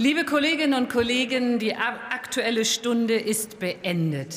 Liebe Kolleginnen und Kollegen, die Aktuelle Stunde ist beendet.